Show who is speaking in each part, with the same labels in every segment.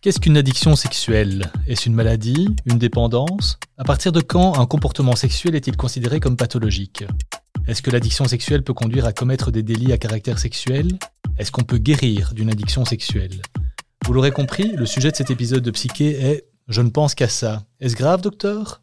Speaker 1: Qu'est-ce qu'une addiction sexuelle? Est-ce une maladie? Une dépendance? À partir de quand un comportement sexuel est-il considéré comme pathologique? Est-ce que l'addiction sexuelle peut conduire à commettre des délits à caractère sexuel? Est-ce qu'on peut guérir d'une addiction sexuelle? Vous l'aurez compris, le sujet de cet épisode de Psyché est Je ne pense qu'à ça. Est-ce grave, docteur?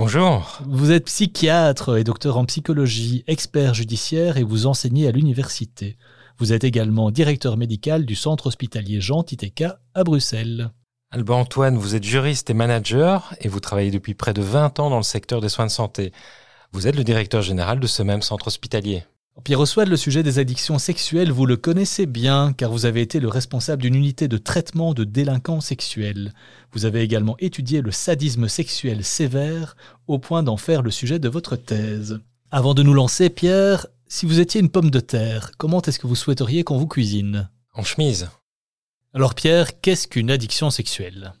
Speaker 2: Bonjour.
Speaker 1: Vous êtes psychiatre et docteur en psychologie, expert judiciaire et vous enseignez à l'université. Vous êtes également directeur médical du centre hospitalier Jean Titeka à Bruxelles.
Speaker 2: Alban Antoine, vous êtes juriste et manager et vous travaillez depuis près de 20 ans dans le secteur des soins de santé. Vous êtes le directeur général de ce même centre hospitalier.
Speaker 1: Pierre Oswald, le sujet des addictions sexuelles, vous le connaissez bien car vous avez été le responsable d'une unité de traitement de délinquants sexuels. Vous avez également étudié le sadisme sexuel sévère au point d'en faire le sujet de votre thèse. Avant de nous lancer, Pierre, si vous étiez une pomme de terre, comment est-ce que vous souhaiteriez qu'on vous cuisine?
Speaker 2: En chemise.
Speaker 1: Alors Pierre, qu'est-ce qu'une addiction sexuelle?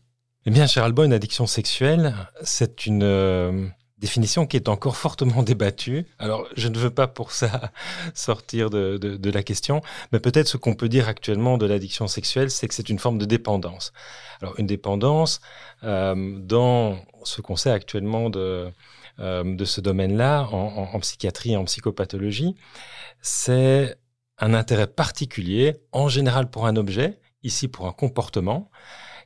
Speaker 2: Eh bien, cher Alban, une addiction sexuelle, c'est une... Définition qui est encore fortement débattue. Alors, je ne veux pas pour ça sortir de, la question, mais peut-être ce qu'on peut dire actuellement de l'addiction sexuelle, c'est que c'est une forme de dépendance. Alors, une dépendance, euh, dans ce qu'on sait actuellement de, euh, ce domaine-là, en, en, psychiatrie et en psychopathologie, c'est un intérêt particulier, en général pour un objet, ici pour un comportement,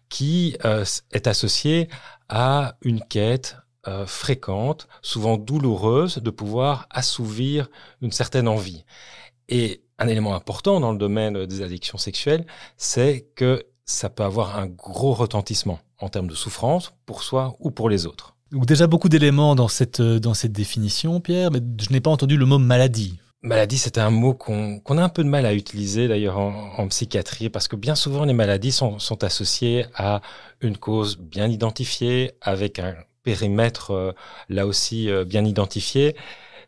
Speaker 2: qui euh, est associé à une quête, euh, fréquente, souvent douloureuse, de pouvoir assouvir une certaine envie. Et un élément important dans le domaine des addictions sexuelles, c'est que ça peut avoir un gros retentissement en termes de souffrance pour soi ou pour les autres.
Speaker 1: Donc déjà beaucoup d'éléments dans cette, euh, dans cette définition, Pierre, mais je n'ai pas entendu le mot maladie.
Speaker 2: Maladie, c'est un mot qu'on a un peu de mal à utiliser d'ailleurs en, en, psychiatrie parce que bien souvent les maladies sont, sont associées à une cause bien identifiée avec un périmètre euh, là aussi euh, bien identifié.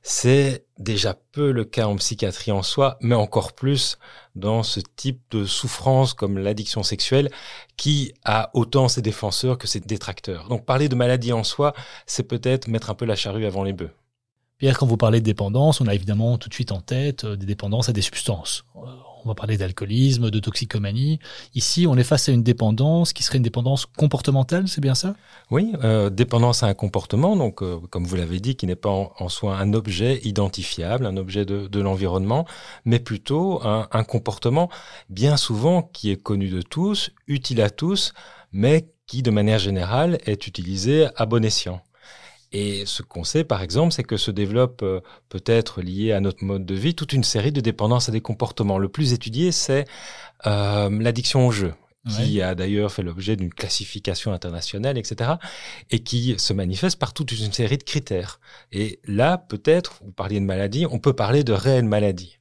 Speaker 2: C'est déjà peu le cas en psychiatrie en soi, mais encore plus dans ce type de souffrance comme l'addiction sexuelle qui a autant ses défenseurs que ses détracteurs. Donc parler de maladie en soi, c'est peut-être mettre un peu la charrue avant les bœufs.
Speaker 1: Pierre, quand vous parlez de dépendance, on a évidemment tout de suite en tête euh, des dépendances à des substances on va parler d'alcoolisme, de toxicomanie. Ici, on est face à une dépendance qui serait une dépendance comportementale, c'est bien ça?
Speaker 2: Oui, euh, dépendance à un comportement, donc euh, comme vous l'avez dit, qui n'est pas en, soi un objet identifiable, un objet de, l'environnement, mais plutôt un, un comportement bien souvent qui est connu de tous, utile à tous, mais qui de manière générale est utilisé à bon escient. Et ce qu'on sait, par exemple, c'est que se développe euh, peut-être lié à notre mode de vie toute une série de dépendances à des comportements. Le plus étudié, c'est euh, l'addiction au jeu qui a d'ailleurs fait l'objet d'une classification internationale, etc., et qui se manifeste par toute une série de critères. Et là, peut-être, vous parliez de maladie, on peut parler de réelle maladie.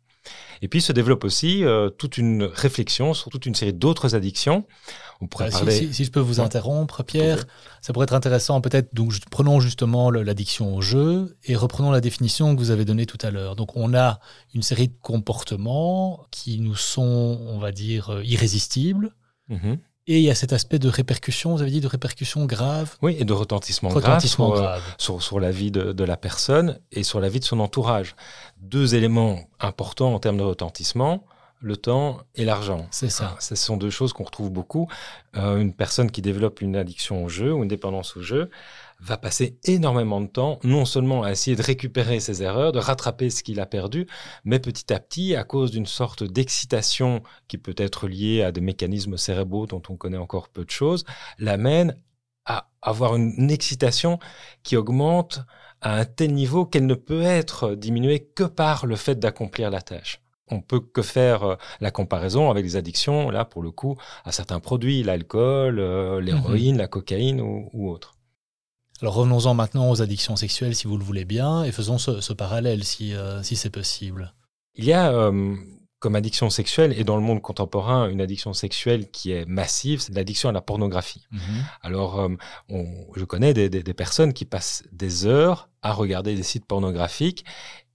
Speaker 2: Et puis se développe aussi euh, toute une réflexion sur toute une série d'autres addictions.
Speaker 1: On pourrait parler... si, je peux vous interrompre, Pierre, ça pourrait être intéressant peut-être. Donc prenons justement l'addiction au jeu et reprenons la définition que vous avez donnée tout à l'heure. Donc on a une série de comportements qui nous sont, on va dire, euh, irrésistibles. Mm-hmm. Et il y a cet aspect de répercussion, vous avez dit de répercussion grave
Speaker 2: Oui, et de retentissement, grave, sur, Sur, la vie de, la personne et sur la vie de son entourage. Deux éléments importants en termes de retentissement, le temps et l'argent.
Speaker 1: C'est ça.
Speaker 2: Ce sont deux choses qu'on retrouve beaucoup. Euh, une personne qui développe une addiction au jeu ou une dépendance au jeu va passer énormément de temps, non seulement à essayer de récupérer ses erreurs, de rattraper ce qu'il a perdu, mais petit à petit, à cause d'une sorte d'excitation qui peut être liée à des mécanismes cérébraux dont on connaît encore peu de choses, l'amène à avoir une excitation qui augmente à un tel niveau qu'elle ne peut être diminuée que par le fait d'accomplir la tâche on peut que faire euh, la comparaison avec les addictions, là, pour le coup, à certains produits, l'alcool, euh, l'héroïne, mhm. la cocaïne ou, autre.
Speaker 1: Alors revenons-en maintenant aux addictions sexuelles, si vous le voulez bien, et faisons ce, parallèle, si, euh, si c'est possible.
Speaker 2: Il y a comme addiction sexuelle et dans le monde contemporain, une addiction sexuelle qui est massive, c'est l'addiction à la pornographie. Mhm. Alors, euh, je connais des, personnes qui passent des heures à regarder des sites pornographiques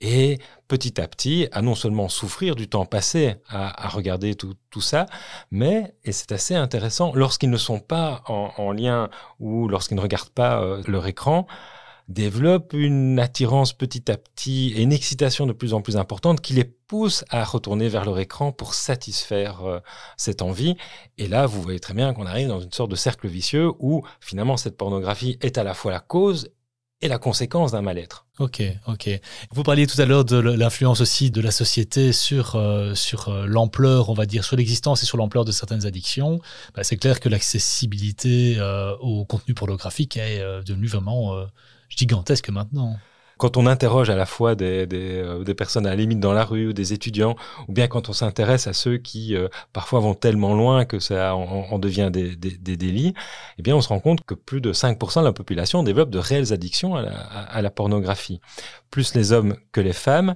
Speaker 2: et petit à petit à non seulement souffrir du temps passé à, regarder tout, ça, mais, et c'est assez intéressant, lorsqu'ils ne sont pas en, lien ou lorsqu'ils ne regardent pas euh, leur écran, développent une attirance petit à petit et une excitation de plus en plus importante qui les pousse à retourner vers leur écran pour satisfaire euh, cette envie. Et là, vous voyez très bien qu'on arrive dans une sorte de cercle vicieux où finalement cette pornographie est à la fois la cause et la conséquence d'un mal-être.
Speaker 1: Ok, ok. Vous parliez tout à l'heure de l'influence aussi de la société sur, euh, sur euh, l'ampleur, on va dire, sur l'existence et sur l'ampleur de certaines addictions. Bah, c'est clair que l'accessibilité au contenu pornographique est devenue vraiment gigantesque maintenant.
Speaker 2: Quand on interroge à la fois euh, des, personnes à la limite dans la rue ou des étudiants, ou bien quand on s'intéresse à ceux qui euh, parfois vont tellement loin que ça en, devient des, des, délits, eh bien on se rend compte que plus de 5% de la population développe de réelles addictions à la, à la pornographie. Plus les hommes que les femmes.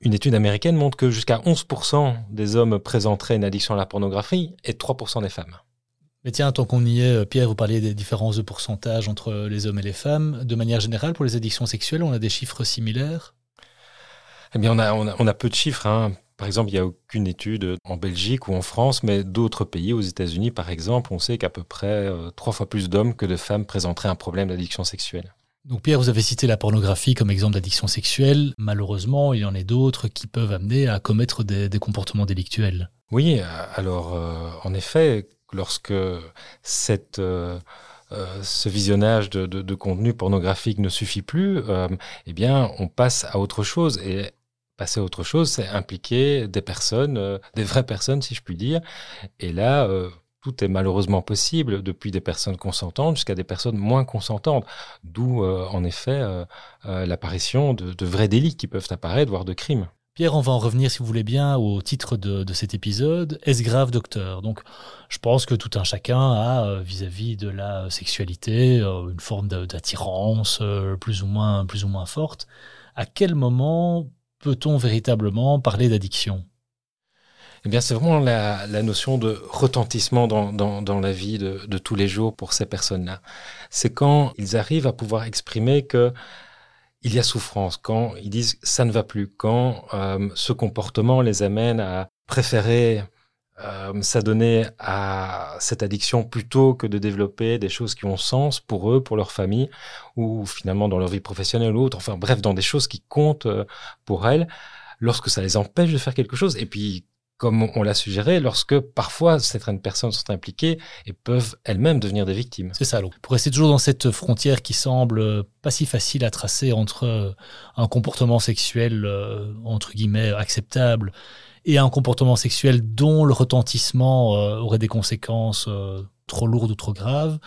Speaker 2: Une étude américaine montre que jusqu'à 11% des hommes présenteraient une addiction à la pornographie et 3% des femmes.
Speaker 1: Mais tiens, tant qu'on y est, Pierre, vous parliez des différences de pourcentage entre les hommes et les femmes. De manière générale, pour les addictions sexuelles, on a des chiffres similaires?
Speaker 2: Eh bien, on a, on a, peu de chiffres. Hein. Par exemple, il n'y a aucune étude en Belgique ou en France, mais d'autres pays, aux États-Unis par exemple, on sait qu'à peu près euh, trois fois plus d'hommes que de femmes présenteraient un problème d'addiction sexuelle.
Speaker 1: Donc Pierre, vous avez cité la pornographie comme exemple d'addiction sexuelle. Malheureusement, il y en a d'autres qui peuvent amener à commettre des, comportements délictuels.
Speaker 2: Oui, euh, alors euh, en effet, lorsque euh, euh, ce visionnage de, de, contenu pornographique ne suffit plus, euh, eh bien, on passe à autre chose. Et passer à autre chose, c'est impliquer des personnes, des vraies personnes, si je puis dire. Et là, tout est malheureusement possible, depuis des personnes consentantes jusqu'à des personnes moins consentantes. D'où, en effet, l'apparition de vrais délits qui peuvent apparaître, voire de crimes.
Speaker 1: Pierre, on va en revenir, si vous voulez bien, au titre de, cet épisode. Est-ce grave, docteur? Donc, je pense que tout un chacun a, euh, vis-à-vis de la sexualité, euh, une forme d'attirance euh, plus ou moins, plus ou moins forte. À quel moment peut-on véritablement parler d'addiction?
Speaker 2: Eh bien, c'est vraiment la, notion de retentissement dans, la vie de, de, tous les jours pour ces personnes-là. C'est quand ils arrivent à pouvoir exprimer que il y a souffrance, quand ils disent ça ne va plus, quand euh, ce comportement les amène à préférer euh, s'adonner à cette addiction plutôt que de développer des choses qui ont sens pour eux, pour leur famille, ou finalement dans leur vie professionnelle ou autre, enfin bref, dans des choses qui comptent euh, pour elles, lorsque ça les empêche de faire quelque chose, et puis comme on l'a suggéré, lorsque parfois certaines personnes sont impliquées et peuvent elles-mêmes devenir des victimes.
Speaker 1: C'est ça. pour rester toujours dans cette frontière qui semble pas si facile à tracer entre euh, un comportement sexuel euh, entre guillemets acceptable et un comportement sexuel dont le retentissement euh, aurait des conséquences trop lourdes ou trop graves.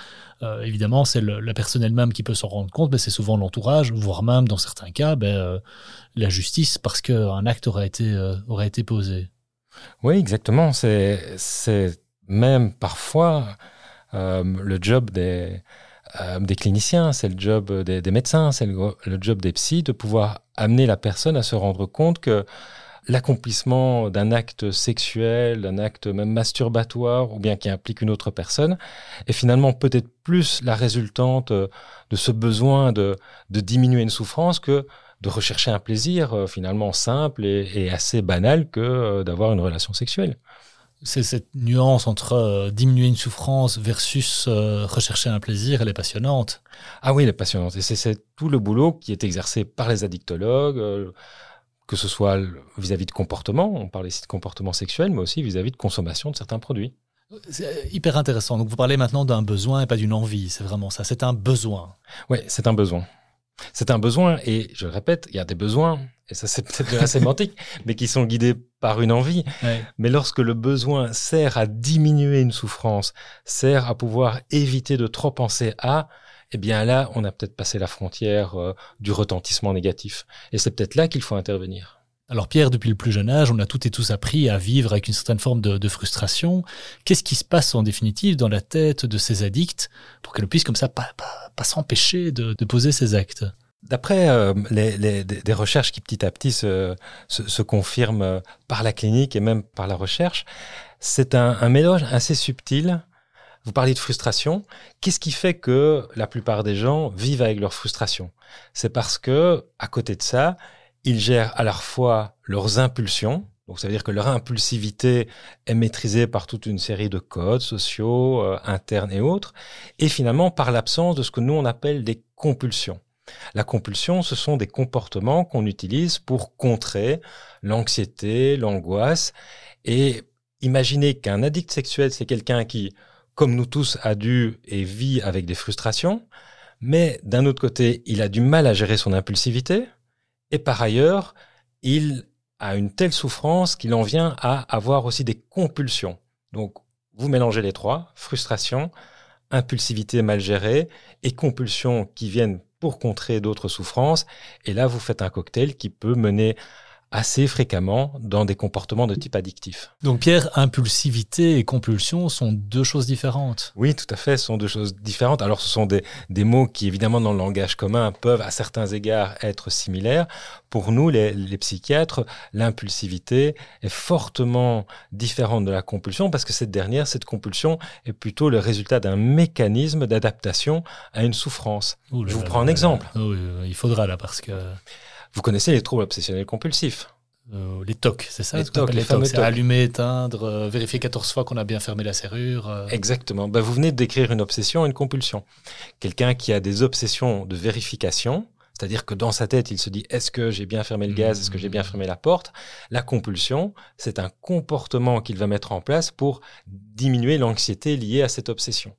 Speaker 1: évidemment, c'est la personne elle-même qui peut s'en rendre compte, mais c'est souvent l'entourage, voire même dans certains cas, ben, la justice, parce qu'un acte aurait aurait été posé.
Speaker 2: Oui, exactement. C'est même parfois euh, le job des, euh, des cliniciens, c'est le job des, médecins, c'est le, job des psys de pouvoir amener la personne à se rendre compte que l'accomplissement d'un acte sexuel, d'un acte même masturbatoire ou bien qui implique une autre personne est finalement peut-être plus la résultante de ce besoin de diminuer une souffrance que de rechercher un plaisir euh, finalement simple et, assez banal que euh, d'avoir une relation sexuelle.
Speaker 1: C'est cette nuance entre euh, diminuer une souffrance versus rechercher un plaisir, elle est passionnante.
Speaker 2: Ah oui, elle est passionnante. Et c'est tout le boulot qui est exercé par les addictologues, que ce soit vis-à-vis de comportement, on parle ici de comportement sexuel, mais aussi vis-à-vis de consommation de certains produits.
Speaker 1: C'est hyper intéressant. Donc vous parlez maintenant d'un besoin et pas d'une envie, c'est vraiment ça. C'est un besoin.
Speaker 2: Oui, c'est un besoin. C'est un besoin, et je le répète, il y a des besoins, et ça c'est peut-être de la sémantique, mais qui sont guidés par une envie. Mais lorsque le besoin sert à diminuer une souffrance, sert à pouvoir éviter de trop penser à, eh bien là, on a peut-être passé la frontière euh, du retentissement négatif. Et c'est peut-être là qu'il faut intervenir.
Speaker 1: Alors Pierre, depuis le plus jeune âge, on a toutes et tous appris à vivre avec une certaine forme de, frustration. Qu'est-ce qui se passe en définitive dans la tête de ces addicts pour qu'elles puissent comme ça pas, s'empêcher de, poser ces actes?
Speaker 2: D'après euh, les, des recherches qui petit à petit se, se, confirment euh, par la clinique et même par la recherche, c'est un, un mélange assez subtil. Vous parlez de frustration. Qu'est-ce qui fait que la plupart des gens vivent avec leur frustration? C'est parce que, à côté de ça, ils gèrent à la fois leurs impulsions, donc ça veut dire que leur impulsivité est maîtrisée par toute une série de codes sociaux, euh, internes et autres, et finalement par l'absence de ce que nous on appelle des compulsions. La compulsion, ce sont des comportements qu'on utilise pour contrer l'anxiété, l'angoisse, et imaginez qu'un addict sexuel, c'est quelqu'un qui, comme nous tous, a dû et vit avec des frustrations, mais d'un autre côté, il a du mal à gérer son impulsivité, et par ailleurs, il a une telle souffrance qu'il en vient à avoir aussi des compulsions. Donc, vous mélangez les trois, frustration, impulsivité mal gérée et compulsions qui viennent pour contrer d'autres souffrances. Et là, vous faites un cocktail qui peut mener assez fréquemment dans des comportements de type addictif.
Speaker 1: Donc Pierre, impulsivité et compulsion sont deux choses différentes.
Speaker 2: Oui, tout à fait, ce sont deux choses différentes. Alors ce sont des, des mots qui évidemment dans le langage commun peuvent à certains égards être similaires. Pour nous, les, les psychiatres, l'impulsivité est fortement différente de la compulsion parce que cette dernière, cette compulsion est plutôt le résultat d'un mécanisme d'adaptation à une souffrance. Je vous prends un exemple.
Speaker 1: Il faudra là parce que...
Speaker 2: Vous connaissez les troubles obsessionnels compulsifs?
Speaker 1: Euh, les TOC, c'est ça?
Speaker 2: Les TOC, les,
Speaker 1: les C'est allumer, éteindre, euh, vérifier 14 fois qu'on a bien fermé la serrure. Euh.
Speaker 2: Exactement. Ben, vous venez de décrire une obsession et une compulsion. Quelqu'un qui a des obsessions de vérification, c'est-à-dire que dans sa tête, il se dit est-ce que j'ai bien fermé le gaz, est-ce que j'ai bien fermé la porte? La compulsion, c'est un comportement qu'il va mettre en place pour diminuer l'anxiété liée à cette obsession.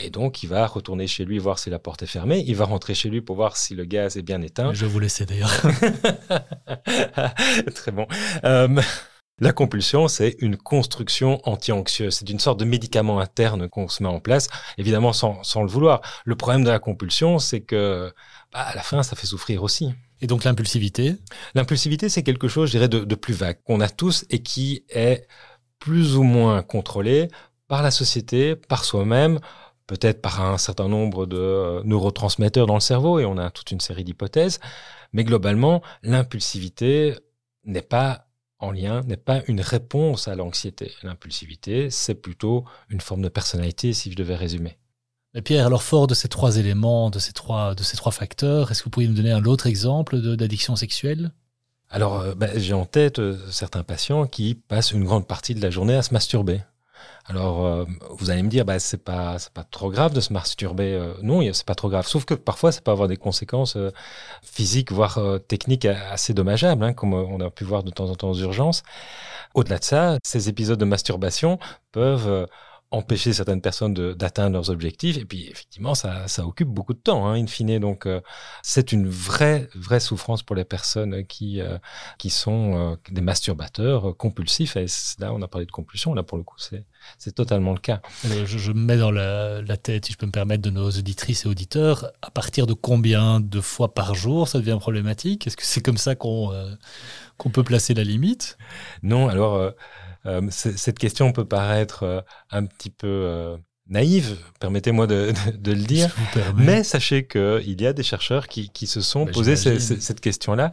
Speaker 2: Et donc, il va retourner chez lui voir si la porte est fermée, il va rentrer chez lui pour voir si le gaz est bien éteint.
Speaker 1: Je vous laisser d'ailleurs.
Speaker 2: Très bon. Euh, la compulsion, c'est une construction anti-anxieuse. C'est une sorte de médicament interne qu'on se met en place, évidemment sans, sans le vouloir. Le problème de la compulsion, c'est que bah, à la fin, ça fait souffrir aussi.
Speaker 1: Et donc l'impulsivité?
Speaker 2: L'impulsivité, c'est quelque chose, je dirais, de, plus vague, qu'on a tous et qui est plus ou moins contrôlé par la société, par soi-même, peut-être par un certain nombre de euh, neurotransmetteurs dans le cerveau, et on a toute une série d'hypothèses. Mais globalement, l'impulsivité n'est pas en lien, n'est pas une réponse à l'anxiété. L'impulsivité, c'est plutôt une forme de personnalité, si je devais résumer.
Speaker 1: Pierre, alors fort de ces trois éléments, de ces trois, de ces trois facteurs, est-ce que vous pourriez nous donner un autre exemple d'addiction sexuelle?
Speaker 2: Alors, euh, bah, j'ai en tête euh, certains patients qui passent une grande partie de la journée à se masturber. Alors, euh, vous allez me dire, bah, c'est pas, pas trop grave de se masturber. non, c'est pas trop grave. Sauf que parfois, ça peut avoir des conséquences physiques, voire techniques assez dommageables, hein, comme on a pu voir de temps en temps aux urgences. Au-delà de ça, ces épisodes de masturbation peuvent empêcher certaines personnes d'atteindre leurs objectifs. Et puis, effectivement, ça, ça occupe beaucoup de temps, hein, in fine. Donc, euh, c'est une vraie, vraie souffrance pour les personnes qui, euh, qui sont euh, des masturbateurs compulsifs. Et là, on a parlé de compulsion. Là, pour le coup, c'est totalement le cas.
Speaker 1: Je, je, me mets dans la, la, tête, si je peux me permettre, de nos auditrices et auditeurs. À partir de combien de fois par jour ça devient problématique? Est-ce que c'est comme ça qu'on qu'on peut placer la limite?
Speaker 2: Non, alors cette question peut paraître euh, un petit peu euh, naïve, permettez-moi de, le dire, mais sachez qu'il y a des chercheurs qui, se sont bah, posés cette question-là.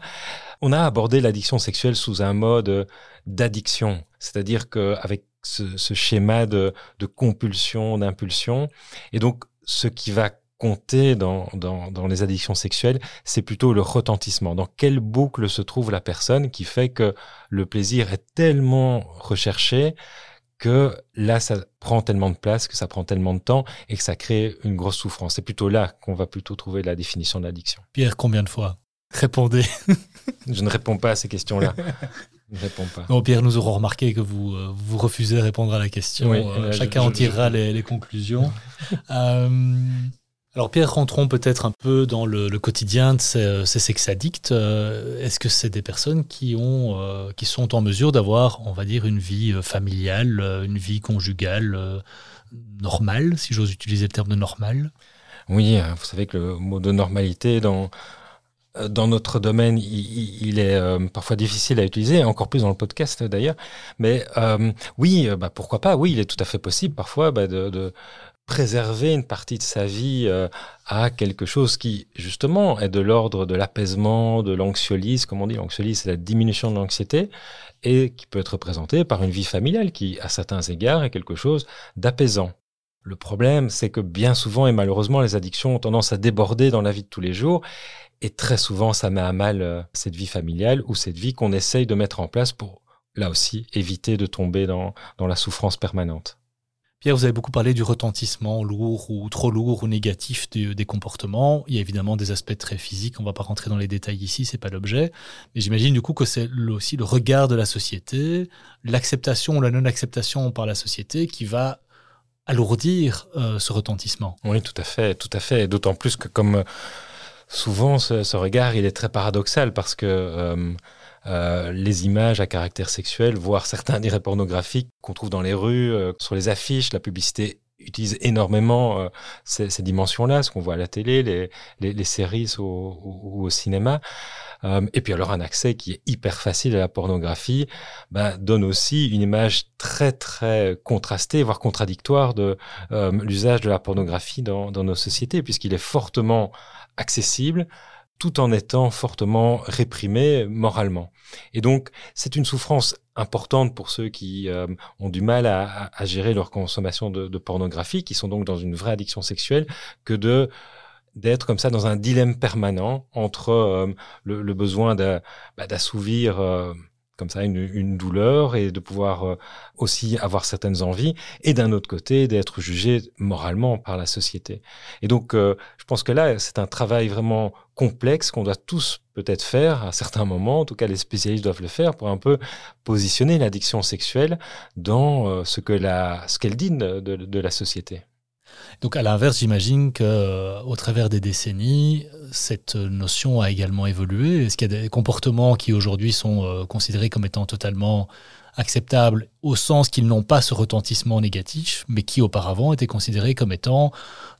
Speaker 2: On a abordé l'addiction sexuelle sous un mode d'addiction, c'est-à-dire qu'avec ce, ce schéma de, de compulsion, d'impulsion, et donc ce qui va compter dans, dans, les addictions sexuelles, c'est plutôt le retentissement. Dans quelle boucle se trouve la personne qui fait que le plaisir est tellement recherché que là, ça prend tellement de place, que ça prend tellement de temps et que ça crée une grosse souffrance? C'est plutôt là qu'on va plutôt trouver la définition de l'addiction.
Speaker 1: Pierre, combien de fois Répondez?
Speaker 2: Je ne réponds pas à ces questions-là. Je ne réponds pas.
Speaker 1: Non, Pierre, nous aurons remarqué que vous, euh, vous refusez de répondre à la question. Euh, chacun en tirera les, les, conclusions. euh, alors Pierre, rentrons peut-être un peu dans le, quotidien de ces, ces sex addicts. Euh, est-ce que c'est des personnes qui, ont, euh, qui sont en mesure d'avoir, on va dire, une vie euh, familiale, une vie conjugale normale, si j'ose utiliser le terme de normal
Speaker 2: Oui, vous savez que le mot de normalité dans, dans notre domaine, il, est parfois difficile à utiliser, encore plus dans le podcast d'ailleurs. Mais oui, bah, pourquoi pas? Oui, il est tout à fait possible parfois bah, de préserver une partie de sa vie euh, à quelque chose qui, justement, est de l'ordre de l'apaisement, de l'anxiolyse, comme on dit, l'anxiolyse, c'est la diminution de l'anxiété, et qui peut être représenté par une vie familiale qui, à certains égards, est quelque chose d'apaisant. Le problème, c'est que bien souvent, et malheureusement, les addictions ont tendance à déborder dans la vie de tous les jours, et très souvent, ça met à mal euh, cette vie familiale ou cette vie qu'on essaye de mettre en place pour, là aussi, éviter de tomber dans la souffrance permanente.
Speaker 1: Pierre, vous avez beaucoup parlé du retentissement lourd ou trop lourd ou négatif des comportements. Il y a évidemment des aspects très physiques. On ne va pas rentrer dans les détails ici, c'est pas l'objet. Mais j'imagine du coup que c'est aussi le regard de la société, l'acceptation ou la non-acceptation par la société qui va alourdir euh, ce retentissement.
Speaker 2: Oui, tout à fait, tout à fait. D'autant plus que comme souvent ce, regard, il est très paradoxal parce que euh, euh, les images à caractère sexuel, voire certains diraient pornographiques qu'on trouve dans les rues, euh, sur les affiches, la publicité utilise énormément ces, dimensions-là, ce qu'on voit à la télé, les, les, séries ou au, cinéma. et puis alors un accès qui est hyper facile à la pornographie ben, donne aussi une image très très contrastée, voire contradictoire de l'usage de la pornographie dans, dans nos sociétés, puisqu'il est fortement accessible tout en étant fortement réprimé moralement. Et donc, c'est une souffrance importante pour ceux qui euh, ont du mal à, gérer leur consommation de, pornographie, qui sont donc dans une vraie addiction sexuelle, que de d'être comme ça dans un dilemme permanent entre euh, le, besoin bah, d'assouvir euh, comme ça une, douleur et de pouvoir euh, aussi avoir certaines envies et d'un autre côté d'être jugé moralement par la société. Et donc euh, je pense que là c'est un travail vraiment complexe qu'on doit tous peut-être faire à certains moments, en tout cas les spécialistes doivent le faire pour un peu positionner l'addiction sexuelle dans euh, ce que la ce qu'elle dit de, la société.
Speaker 1: Donc à l'inverse, j'imagine que au travers des décennies, cette notion a également évolué? Est-ce qu'il y a des comportements qui aujourd'hui sont euh, considérés comme étant totalement acceptables au sens qu'ils n'ont pas ce retentissement négatif, mais qui auparavant étaient considérés comme étant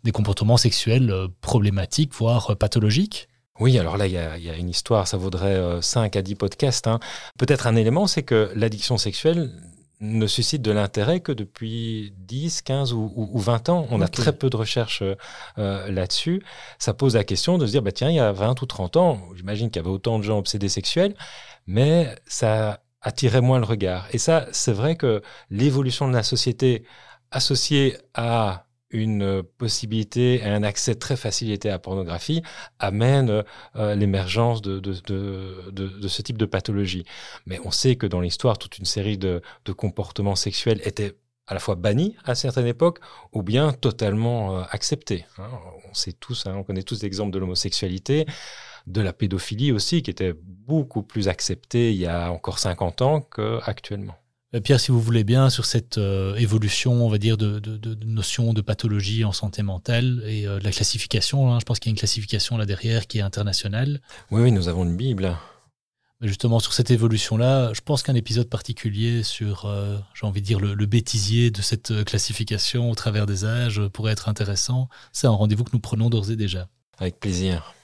Speaker 1: des comportements sexuels euh, problématiques, voire pathologiques?
Speaker 2: Oui, alors là, il y a, une histoire, ça vaudrait 5 à 10 podcasts. Hein. Peut-être un élément, c'est que l'addiction sexuelle ne suscite de l'intérêt que depuis 10, 15 ou, 20 ans. On a très peu de recherches euh, là-dessus. Ça pose la question de se dire, bah, tiens, il y a 20 ou 30 ans, j'imagine qu'il y avait autant de gens obsédés sexuels, mais ça attirait moins le regard. Et ça, c'est vrai que l'évolution de la société associée à une possibilité et un accès très facilité à la pornographie amène euh, l'émergence de, ce type de pathologie. Mais on sait que dans l'histoire, toute une série de, comportements sexuels étaient à la fois bannis à certaines époques ou bien totalement euh, acceptés. Hein. On sait tous, hein, on connaît tous l'exemple de l'homosexualité, de la pédophilie aussi, qui était beaucoup plus acceptée il y a encore 50 ans qu'actuellement.
Speaker 1: Euh, Pierre, si vous voulez bien, sur cette euh, évolution, on va dire, de, notion de pathologie en santé mentale et euh, de la classification, hein, je pense qu'il y a une classification là derrière qui est internationale.
Speaker 2: Oui, oui, nous avons une Bible.
Speaker 1: Justement, sur cette évolution-là, je pense qu'un épisode particulier sur, j'ai envie de dire, le, le, bêtisier de cette classification au travers des âges pourrait être intéressant. C'est un rendez-vous que nous prenons d'ores et déjà.
Speaker 2: Avec plaisir.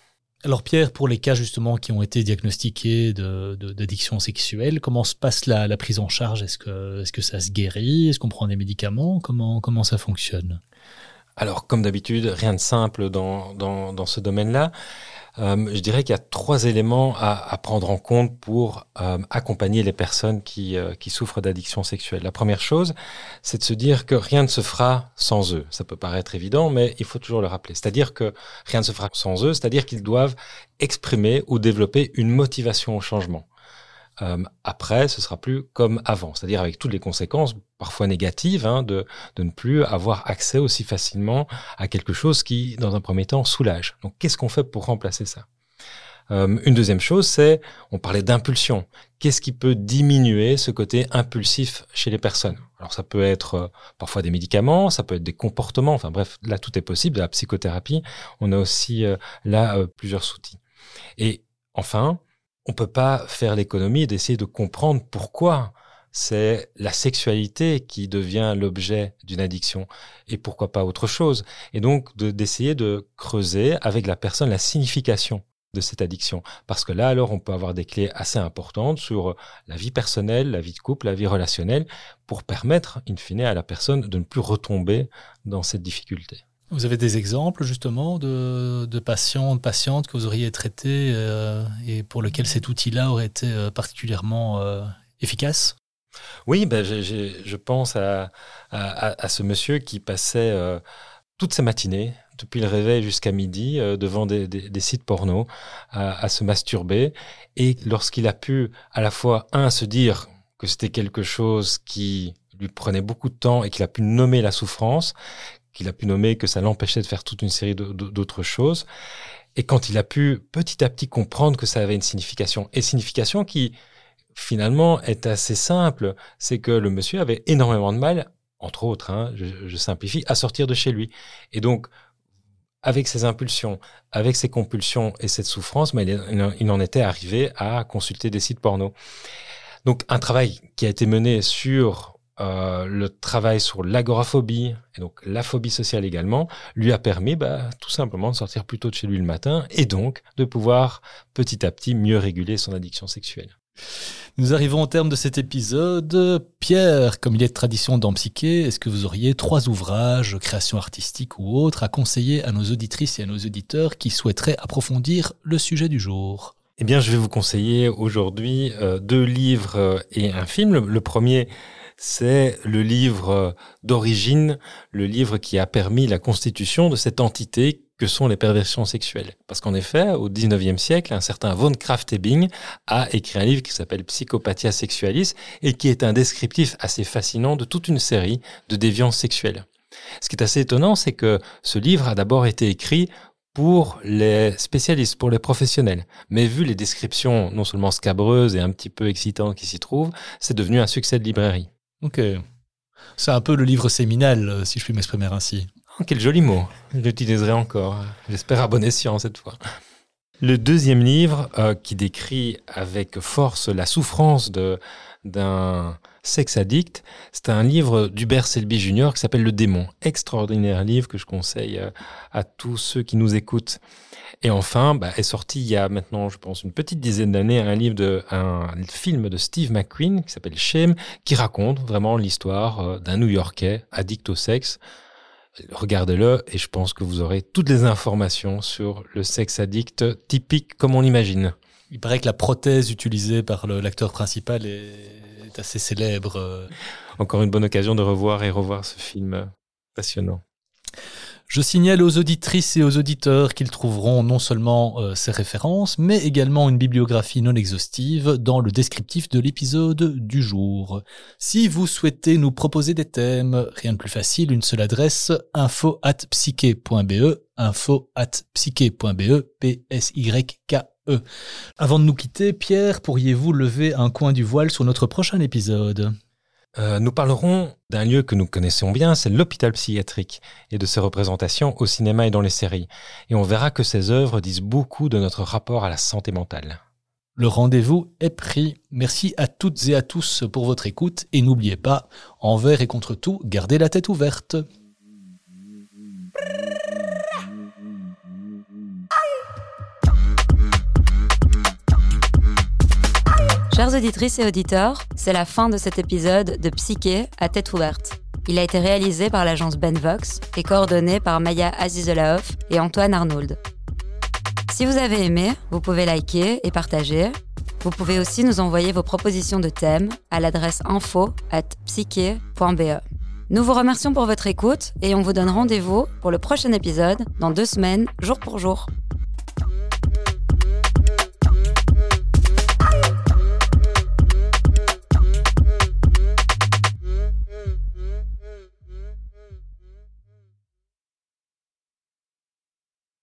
Speaker 1: Alors Pierre, pour les cas justement qui ont été diagnostiqués d'addiction sexuelle, comment se passe la, prise en charge? Est-ce que, est que ça se guérit? Est-ce qu'on prend des médicaments? Comment, comment ça fonctionne?
Speaker 2: Alors comme d'habitude, rien de simple dans, dans, dans ce domaine-là. Euh, je dirais qu'il y a trois éléments à, prendre en compte pour euh, accompagner les personnes qui, euh, qui souffrent d'addiction sexuelle. La première chose, c'est de se dire que rien ne se fera sans eux. Ça peut paraître évident, mais il faut toujours le rappeler. C'est-à-dire que rien ne se fera sans eux, c'est-à-dire qu'ils doivent exprimer ou développer une motivation au changement. Euh, après, ce sera plus comme avant, c'est-à-dire avec toutes les conséquences, parfois négatives, hein, de, de, ne plus avoir accès aussi facilement à quelque chose qui, dans un premier temps, soulage. Donc, qu'est-ce qu'on fait pour remplacer ça? Euh, Une deuxième chose, c'est, on parlait d'impulsion. Qu'est-ce qui peut diminuer ce côté impulsif chez les personnes? Alors, ça peut être euh, parfois des médicaments, ça peut être des comportements. Enfin bref, là, tout est possible. De la psychothérapie, on a aussi là plusieurs outils. Et enfin, on peut pas faire l'économie d'essayer de comprendre pourquoi c'est la sexualité qui devient l'objet d'une addiction et pourquoi pas autre chose. Et donc d'essayer de, creuser avec la personne la signification de cette addiction. Parce que là, alors, on peut avoir des clés assez importantes sur la vie personnelle, la vie de couple, la vie relationnelle, pour permettre, in fine, à la personne de ne plus retomber dans cette difficulté.
Speaker 1: Vous avez des exemples justement de, patients, de patientes que vous auriez traités euh, et pour lesquels cet outil-là aurait été euh, particulièrement euh, efficace?
Speaker 2: Oui, ben, je pense à, à, ce monsieur qui passait toutes ses matinées, depuis le réveil jusqu'à midi, devant des, sites porno, à, se masturber. Et lorsqu'il a pu à la fois, un, se dire que c'était quelque chose qui lui prenait beaucoup de temps et qu'il a pu nommer la souffrance, qu'il a pu nommer que ça l'empêchait de faire toute une série d'autres choses. Et quand il a pu petit à petit comprendre que ça avait une signification, et signification qui finalement est assez simple, c'est que le monsieur avait énormément de mal, entre autres, hein, je, simplifie, à sortir de chez lui. Et donc, avec ses impulsions, avec ses compulsions et cette souffrance, mais il, il en était arrivé à consulter des sites porno. Donc un travail qui a été mené sur euh, le travail sur l'agoraphobie, et donc la phobie sociale également, lui a permis bah, tout simplement de sortir plus tôt de chez lui le matin et donc de pouvoir petit à petit mieux réguler son addiction sexuelle.
Speaker 1: Nous arrivons au terme de cet épisode. Pierre, comme il est de tradition dans Psyché, est-ce que vous auriez trois ouvrages, création artistique ou autres, à conseiller à nos auditrices et à nos auditeurs qui souhaiteraient approfondir le sujet du jour?
Speaker 2: Eh bien, je vais vous conseiller aujourd'hui euh, deux livres et un film. le premier, c'est le livre d'origine, le livre qui a permis la constitution de cette entité que sont les perversions sexuelles. Parce qu'en effet, au 19e siècle, un certain von Kraft-Ebing a écrit un livre qui s'appelle Psychopathia sexualis et qui est un descriptif assez fascinant de toute une série de déviances sexuelles. Ce qui est assez étonnant, c'est que ce livre a d'abord été écrit pour les spécialistes, pour les professionnels. Mais vu les descriptions non seulement scabreuses et un petit peu excitantes qui s'y trouvent, c'est devenu un succès de librairie.
Speaker 1: Ok. C'est un peu le livre séminal, euh, si je puis m'exprimer ainsi.
Speaker 2: Oh, quel joli mot. Je l'utiliserai encore. J'espère à bon escient cette fois. Le deuxième livre, euh, qui décrit avec force la souffrance d'un sexe addict, c'est un livre d'Hubert Selby Jr. qui s'appelle Le démon. Extraordinaire livre que je conseille euh, à tous ceux qui nous écoutent. Et enfin, bah, est sorti il y a maintenant, je pense, une petite dizaine d'années, un livre de, un film de Steve McQueen qui s'appelle Shame, qui raconte vraiment l'histoire euh, d'un New-Yorkais addict au sexe. Regardez-le et je pense que vous aurez toutes les informations sur le sexe addict typique comme on l'imagine.
Speaker 1: Il paraît que la prothèse utilisée par l'acteur principal est assez célèbre.
Speaker 2: Encore une bonne occasion de revoir et revoir ce film passionnant.
Speaker 1: Je signale aux auditrices et aux auditeurs qu'ils trouveront non seulement euh, ces références, mais également une bibliographie non exhaustive dans le descriptif de l'épisode du jour. Si vous souhaitez nous proposer des thèmes, rien de plus facile, une seule adresse, info at psyche.be, info at psyche.be, P-S-Y-K-E. Avant de nous quitter, Pierre, pourriez-vous lever un coin du voile sur notre prochain épisode?
Speaker 2: Euh, nous parlerons d'un lieu que nous connaissons bien, c'est l'hôpital psychiatrique, et de ses représentations au cinéma et dans les séries. Et on verra que ces œuvres disent beaucoup de notre rapport à la santé mentale.
Speaker 1: Le rendez-vous est pris. Merci à toutes et à tous pour votre écoute, et n'oubliez pas, envers et contre tout, gardez la tête ouverte.
Speaker 3: Chers auditrices et auditeurs, c'est la fin de cet épisode de Psyché à tête ouverte. Il a été réalisé par l'agence Benvox et coordonné par Maya Azizolaoff et Antoine Arnould. Si vous avez aimé, vous pouvez liker et partager. Vous pouvez aussi nous envoyer vos propositions de thèmes à l'adresse info at psyché.be. Nous vous remercions pour votre écoute et on vous donne rendez-vous pour le prochain épisode dans deux semaines, jour pour jour.